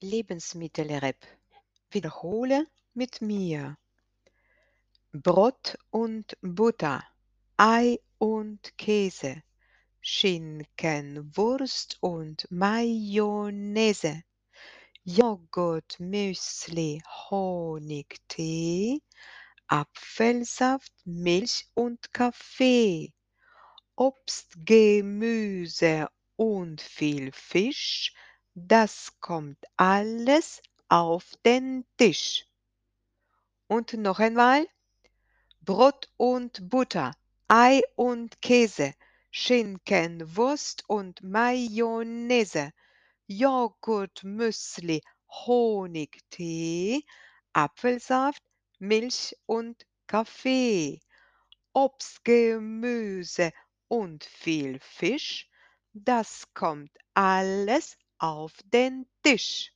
Lebensmittelrep. Wiederhole mit mir. Brot und Butter, Ei und Käse, Schinken, Wurst und Mayonnaise, Joghurt, Müsli, Honig, Tee, Apfelsaft, Milch und Kaffee, Obst, Gemüse und viel Fisch, das kommt alles auf den Tisch. Und noch einmal. Brot und Butter, Ei und Käse, Schinken, Wurst und Mayonnaise, Joghurt, Müsli, Honig, Tee, Apfelsaft, Milch und Kaffee, Obst, Gemüse und viel Fisch, das kommt alles auf den Tisch.